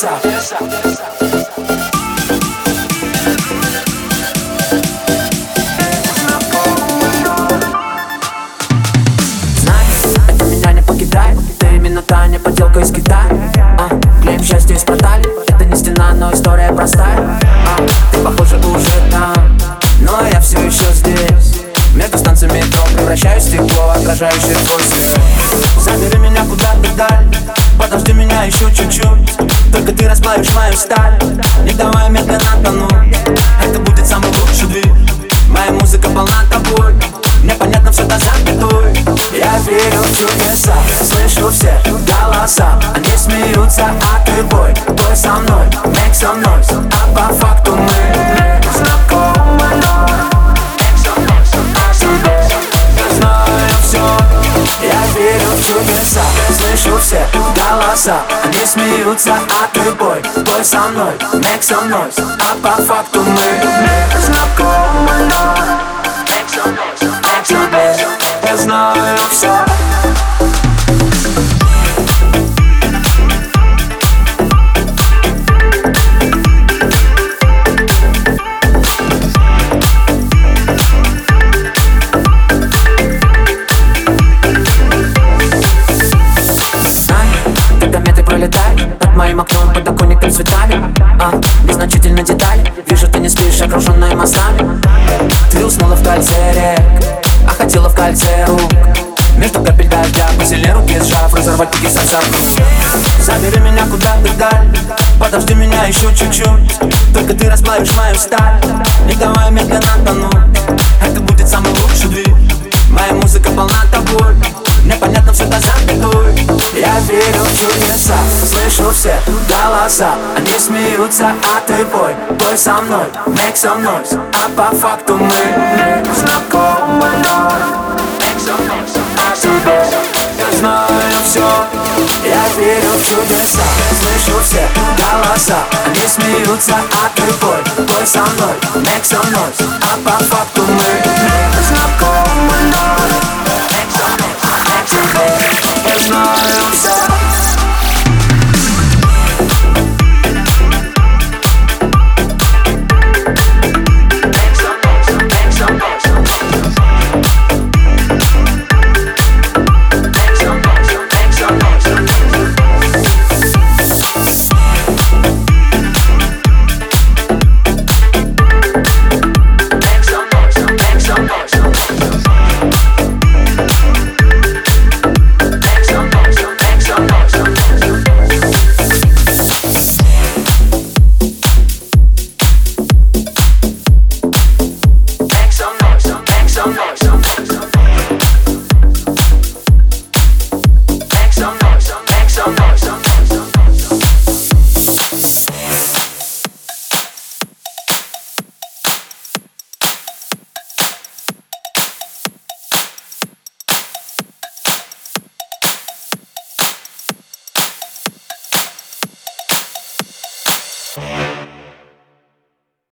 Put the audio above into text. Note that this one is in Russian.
Знай, это меня не покидай Ты именно та не подделка из Китая. А, Клеим счастье Это не стена, но история простая. А, Ты похоже уже там Но я все еще здесь. Между станциями метро превращаюсь в стекло Отражающее твой свет. Забери меня куда-то даль. Подожди меня еще чуть-чуть Только ты расплавишь мою сталь. Не давай медленно тонуть голоса Они смеются, ты бой Бой со мной, make some noise А по факту мы знакомы пролетают Над моим окном подоконником цветами. А, Незначительно детали. Вижу, ты не спишь, окруженная мостами Ты уснула в кольце рек А хотела в кольце рук. Между капель дождя Посильнее руки сжав Разорвать пики сансар Забери меня куда-то даль Подожди меня еще чуть-чуть. Только ты расплавишь мою сталь. Не давай медленно тонуть Слышу все голоса Они смеются, а ты бой Бой со мной, make some noise А по факту мы знакомы Make. Я знаю все Я верю в чудеса. Слышу все голоса Они смеются, а ты бой Бой со мной, make some noise А по факту мы знакомы